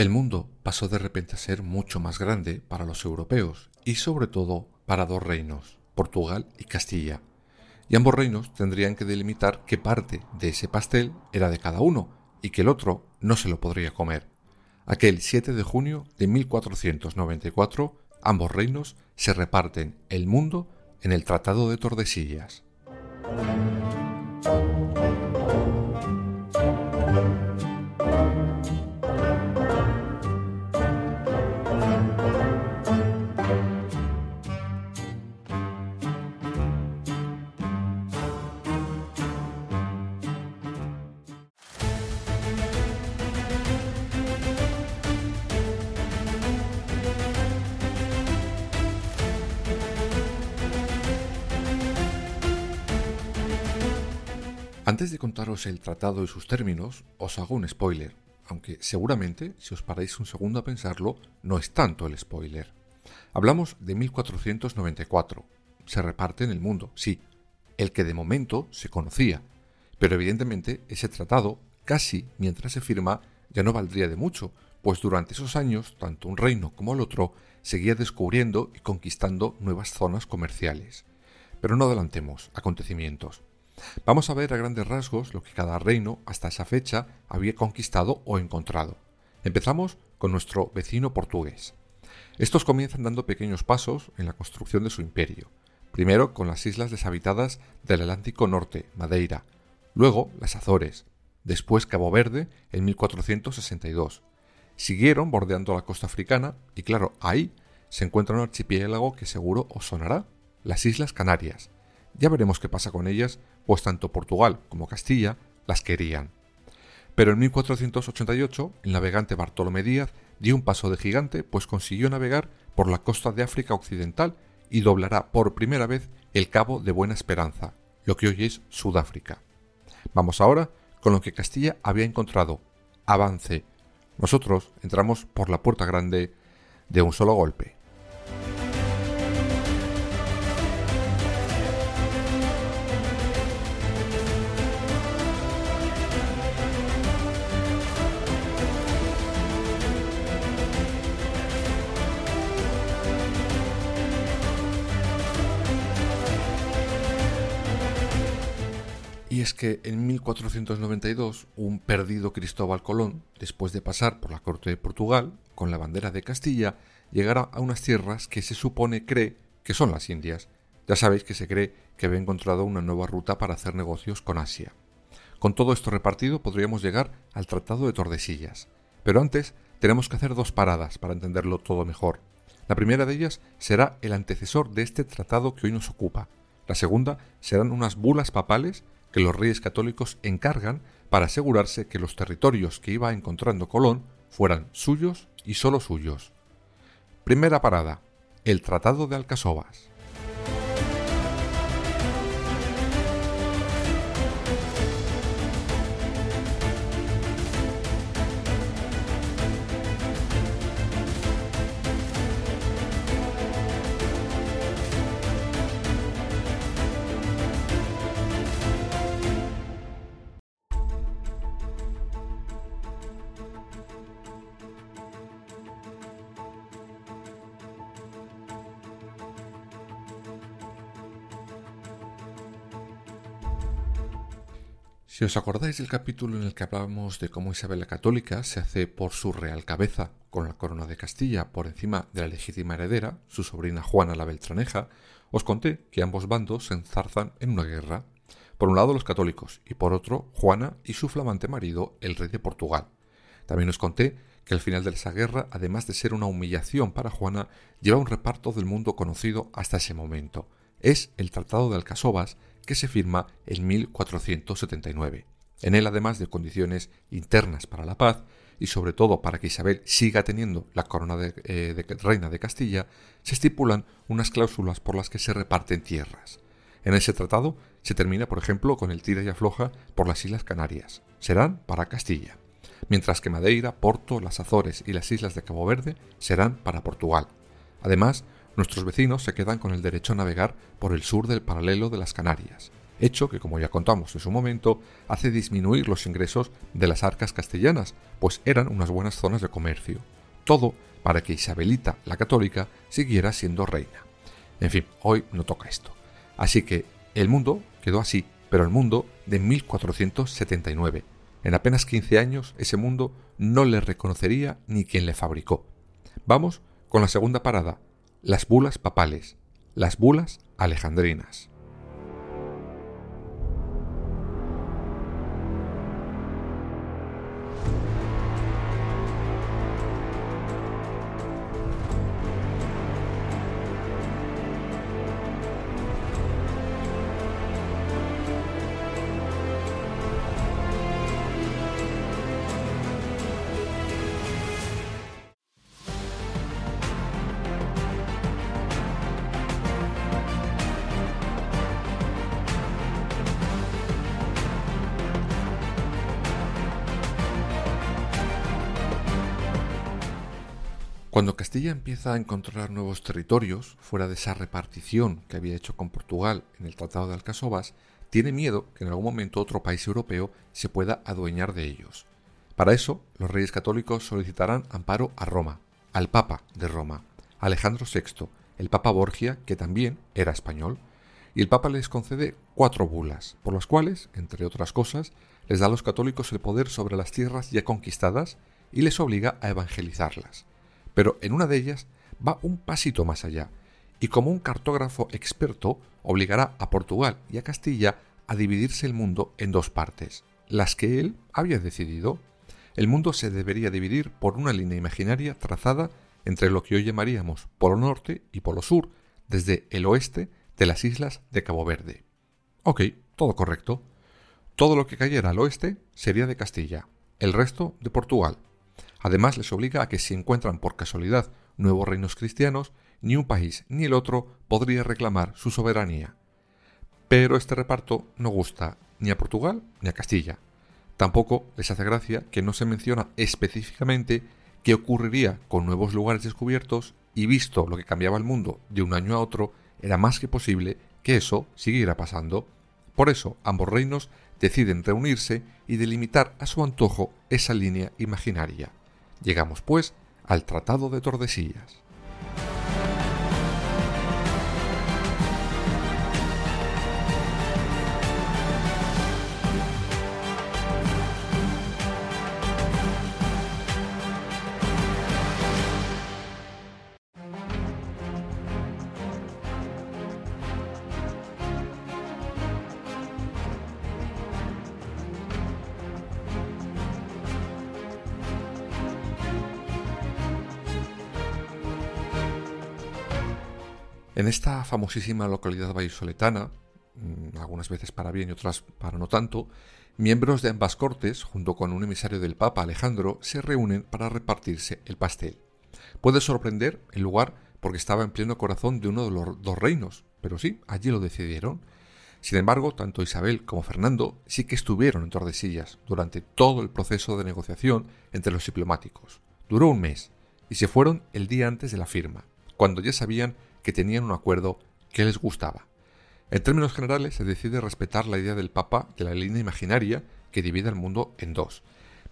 El mundo pasó de repente a ser mucho más grande para los europeos y sobre todo para dos reinos, Portugal y Castilla. Y ambos reinos tendrían que delimitar qué parte de ese pastel era de cada uno y que el otro no se lo podría comer. Aquel 7 de junio de 1494, ambos reinos se reparten el mundo en el Tratado de Tordesillas. Antes de contaros el tratado y sus términos, os hago un spoiler, aunque seguramente, si os paráis un segundo a pensarlo, no es tanto el spoiler. Hablamos de 1494. Se reparte en el mundo, sí, el que de momento se conocía, pero evidentemente ese tratado, casi mientras se firma, ya no valdría de mucho, pues durante esos años, tanto un reino como el otro seguía descubriendo y conquistando nuevas zonas comerciales. Pero no adelantemos acontecimientos. Vamos a ver a grandes rasgos lo que cada reino hasta esa fecha había conquistado o encontrado. Empezamos con nuestro vecino portugués. Estos comienzan dando pequeños pasos en la construcción de su imperio, primero con las islas deshabitadas del Atlántico Norte, Madeira, luego las Azores, después Cabo Verde en 1462. Siguieron bordeando la costa africana y claro, ahí se encuentra un archipiélago que seguro os sonará, las Islas Canarias. Ya veremos qué pasa con ellas pues tanto Portugal como Castilla las querían. Pero en 1488 el navegante Bartolomé Díaz dio un paso de gigante, pues consiguió navegar por la costa de África Occidental y doblará por primera vez el Cabo de Buena Esperanza, lo que hoy es Sudáfrica. Vamos ahora con lo que Castilla había encontrado. Avance. Nosotros entramos por la puerta grande de un solo golpe. Que en 1492 un perdido Cristóbal Colón, después de pasar por la corte de Portugal con la bandera de Castilla, llegará a unas tierras que se supone cree que son las Indias. Ya sabéis que se cree que había encontrado una nueva ruta para hacer negocios con Asia. Con todo esto repartido podríamos llegar al Tratado de Tordesillas. Pero antes tenemos que hacer dos paradas para entenderlo todo mejor. La primera de ellas será el antecesor de este tratado que hoy nos ocupa. La segunda serán unas bulas papales que los reyes católicos encargan para asegurarse que los territorios que iba encontrando Colón fueran suyos y solo suyos. Primera parada, el Tratado de Alcasovas. Si os acordáis del capítulo en el que hablábamos de cómo Isabel la Católica se hace por su real cabeza con la corona de Castilla por encima de la legítima heredera, su sobrina Juana la Beltraneja, os conté que ambos bandos se enzarzan en una guerra. Por un lado los católicos y por otro Juana y su flamante marido, el rey de Portugal. También os conté que al final de esa guerra, además de ser una humillación para Juana, lleva un reparto del mundo conocido hasta ese momento. Es el Tratado de Alcasovas, que se firma en 1479. En él, además de condiciones internas para la paz, y sobre todo para que Isabel siga teniendo la corona de, eh, reina de Castilla, se estipulan unas cláusulas por las que se reparten tierras. En ese tratado se termina, por ejemplo, con el tira y afloja por las Islas Canarias. Serán para Castilla, mientras que Madeira, Porto, las Azores y las islas de Cabo Verde serán para Portugal. Además, nuestros vecinos se quedan con el derecho a navegar por el sur del paralelo de las Canarias, hecho que, como ya contamos en su momento, hace disminuir los ingresos de las arcas castellanas, pues eran unas buenas zonas de comercio. Todo para que Isabelita la católica siguiera siendo reina. En fin, hoy no toca esto. Así que el mundo quedó así, pero el mundo de 1479. En apenas 15 años ese mundo no le reconocería ni quien le fabricó. Vamos con la segunda parada, las bulas papales, las bulas alejandrinas. Cuando Castilla empieza a encontrar nuevos territorios, fuera de esa repartición que había hecho con Portugal en el Tratado de Alcasovas, tiene miedo que en algún momento otro país europeo se pueda adueñar de ellos. Para eso, los reyes católicos solicitarán amparo a Roma, al Papa de Roma, Alejandro VI, el Papa Borgia, que también era español, y el Papa les concede cuatro bulas, por las cuales, entre otras cosas, les da a los católicos el poder sobre las tierras ya conquistadas y les obliga a evangelizarlas pero en una de ellas va un pasito más allá, y como un cartógrafo experto obligará a Portugal y a Castilla a dividirse el mundo en dos partes, las que él había decidido. El mundo se debería dividir por una línea imaginaria trazada entre lo que hoy llamaríamos Polo Norte y Polo Sur, desde el oeste de las islas de Cabo Verde. Ok, todo correcto. Todo lo que cayera al oeste sería de Castilla, el resto de Portugal. Además, les obliga a que si encuentran por casualidad nuevos reinos cristianos, ni un país ni el otro podría reclamar su soberanía. Pero este reparto no gusta ni a Portugal ni a Castilla. Tampoco les hace gracia que no se menciona específicamente qué ocurriría con nuevos lugares descubiertos y visto lo que cambiaba el mundo de un año a otro, era más que posible que eso siguiera pasando. Por eso ambos reinos deciden reunirse y delimitar a su antojo esa línea imaginaria. Llegamos, pues, al Tratado de Tordesillas. En esta famosísima localidad vallisoletana, mm, algunas veces para bien y otras para no tanto, miembros de ambas cortes, junto con un emisario del Papa Alejandro, se reúnen para repartirse el pastel. Puede sorprender el lugar porque estaba en pleno corazón de uno de los dos reinos, pero sí, allí lo decidieron. Sin embargo, tanto Isabel como Fernando sí que estuvieron en Tordesillas durante todo el proceso de negociación entre los diplomáticos. Duró un mes y se fueron el día antes de la firma, cuando ya sabían que tenían un acuerdo que les gustaba. En términos generales, se decide respetar la idea del Papa de la línea imaginaria que divide el mundo en dos,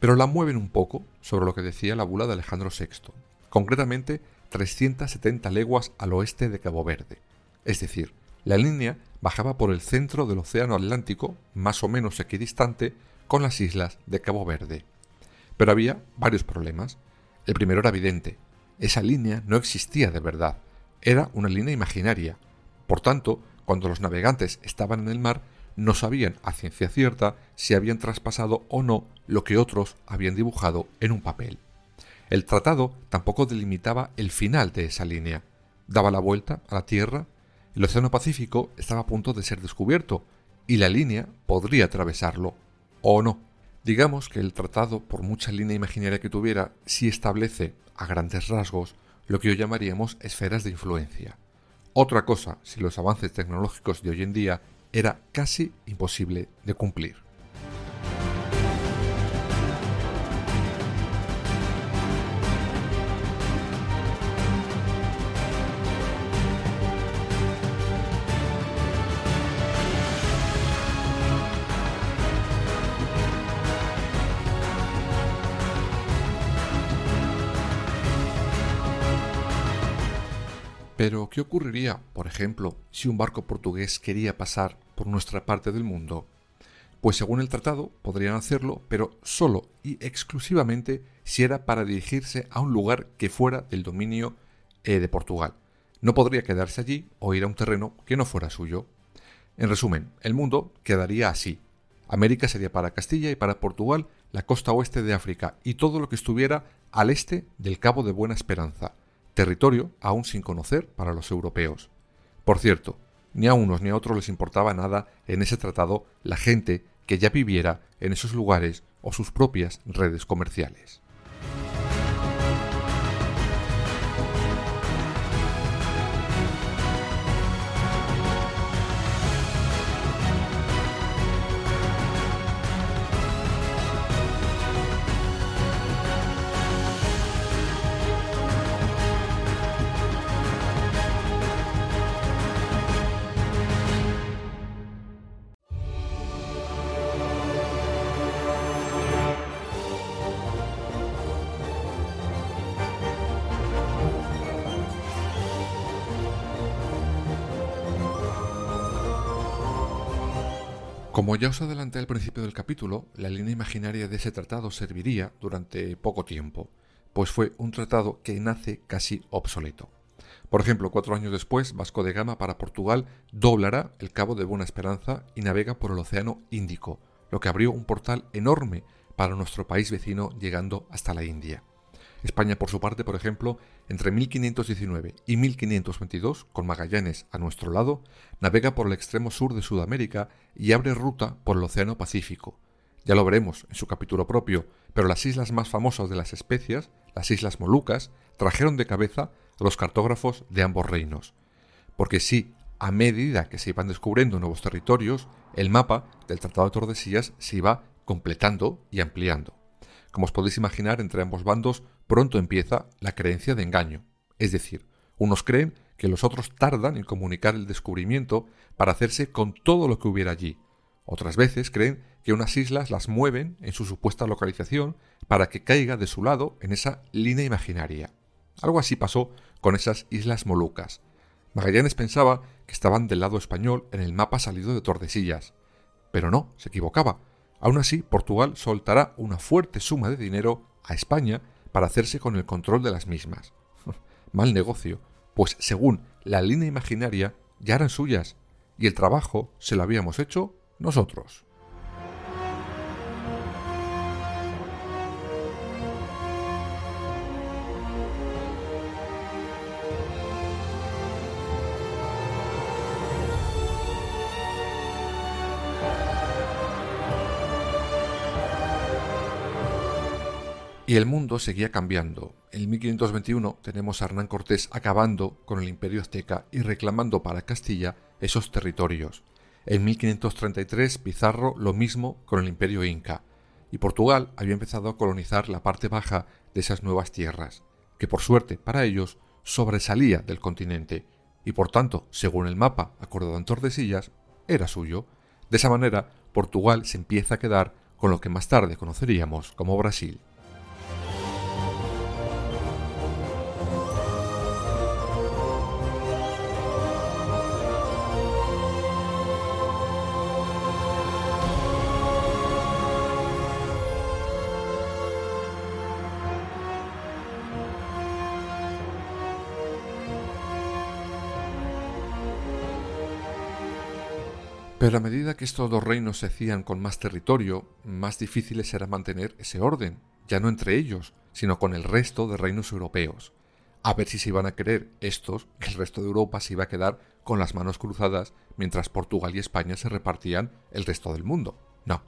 pero la mueven un poco sobre lo que decía la bula de Alejandro VI, concretamente 370 leguas al oeste de Cabo Verde. Es decir, la línea bajaba por el centro del Océano Atlántico, más o menos equidistante, con las islas de Cabo Verde. Pero había varios problemas. El primero era evidente. Esa línea no existía de verdad era una línea imaginaria. Por tanto, cuando los navegantes estaban en el mar, no sabían a ciencia cierta si habían traspasado o no lo que otros habían dibujado en un papel. El tratado tampoco delimitaba el final de esa línea. Daba la vuelta a la Tierra, el Océano Pacífico estaba a punto de ser descubierto, y la línea podría atravesarlo. o no. Digamos que el tratado, por mucha línea imaginaria que tuviera, sí establece, a grandes rasgos, lo que hoy llamaríamos esferas de influencia. Otra cosa, si los avances tecnológicos de hoy en día era casi imposible de cumplir. Pero, ¿qué ocurriría, por ejemplo, si un barco portugués quería pasar por nuestra parte del mundo? Pues según el tratado podrían hacerlo, pero solo y exclusivamente si era para dirigirse a un lugar que fuera del dominio eh, de Portugal. No podría quedarse allí o ir a un terreno que no fuera suyo. En resumen, el mundo quedaría así. América sería para Castilla y para Portugal la costa oeste de África y todo lo que estuviera al este del Cabo de Buena Esperanza territorio aún sin conocer para los europeos. Por cierto, ni a unos ni a otros les importaba nada en ese tratado la gente que ya viviera en esos lugares o sus propias redes comerciales. Como ya os adelanté al principio del capítulo, la línea imaginaria de ese tratado serviría durante poco tiempo, pues fue un tratado que nace casi obsoleto. Por ejemplo, cuatro años después, Vasco de Gama para Portugal doblará el Cabo de Buena Esperanza y navega por el Océano Índico, lo que abrió un portal enorme para nuestro país vecino llegando hasta la India. España, por su parte, por ejemplo, entre 1519 y 1522, con Magallanes a nuestro lado, navega por el extremo sur de Sudamérica y abre ruta por el Océano Pacífico. Ya lo veremos en su capítulo propio, pero las islas más famosas de las especias, las Islas Molucas, trajeron de cabeza a los cartógrafos de ambos reinos. Porque sí, a medida que se iban descubriendo nuevos territorios, el mapa del Tratado de Tordesillas se iba completando y ampliando. Como os podéis imaginar, entre ambos bandos pronto empieza la creencia de engaño. Es decir, unos creen que los otros tardan en comunicar el descubrimiento para hacerse con todo lo que hubiera allí. Otras veces creen que unas islas las mueven en su supuesta localización para que caiga de su lado en esa línea imaginaria. Algo así pasó con esas islas Molucas. Magallanes pensaba que estaban del lado español en el mapa salido de Tordesillas. Pero no, se equivocaba. Aún así, Portugal soltará una fuerte suma de dinero a España para hacerse con el control de las mismas. Mal negocio, pues según la línea imaginaria ya eran suyas y el trabajo se lo habíamos hecho nosotros. Y el mundo seguía cambiando. En 1521 tenemos a Hernán Cortés acabando con el imperio azteca y reclamando para Castilla esos territorios. En 1533 Pizarro lo mismo con el imperio inca. Y Portugal había empezado a colonizar la parte baja de esas nuevas tierras, que por suerte para ellos sobresalía del continente, y por tanto, según el mapa acordado en Tordesillas, era suyo. De esa manera, Portugal se empieza a quedar con lo que más tarde conoceríamos como Brasil. Pero a medida que estos dos reinos se hacían con más territorio, más difíciles era mantener ese orden, ya no entre ellos, sino con el resto de reinos europeos. A ver si se iban a querer estos que el resto de Europa se iba a quedar con las manos cruzadas mientras Portugal y España se repartían el resto del mundo. No.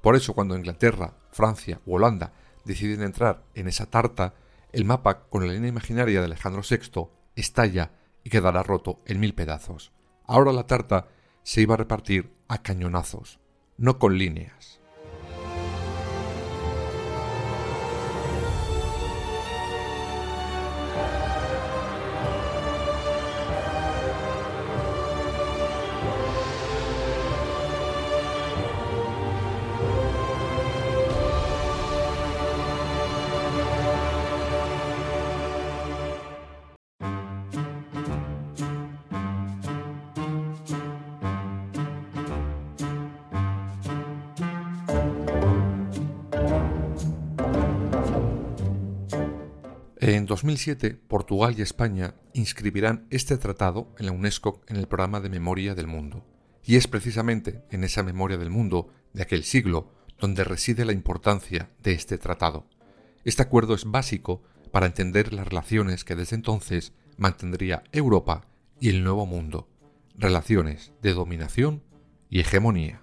Por eso cuando Inglaterra, Francia u Holanda deciden entrar en esa tarta, el mapa con la línea imaginaria de Alejandro VI estalla y quedará roto en mil pedazos. Ahora la tarta se iba a repartir a cañonazos, no con líneas. 2007, Portugal y España inscribirán este tratado en la UNESCO en el programa de Memoria del Mundo. Y es precisamente en esa memoria del mundo de aquel siglo donde reside la importancia de este tratado. Este acuerdo es básico para entender las relaciones que desde entonces mantendría Europa y el Nuevo Mundo, relaciones de dominación y hegemonía.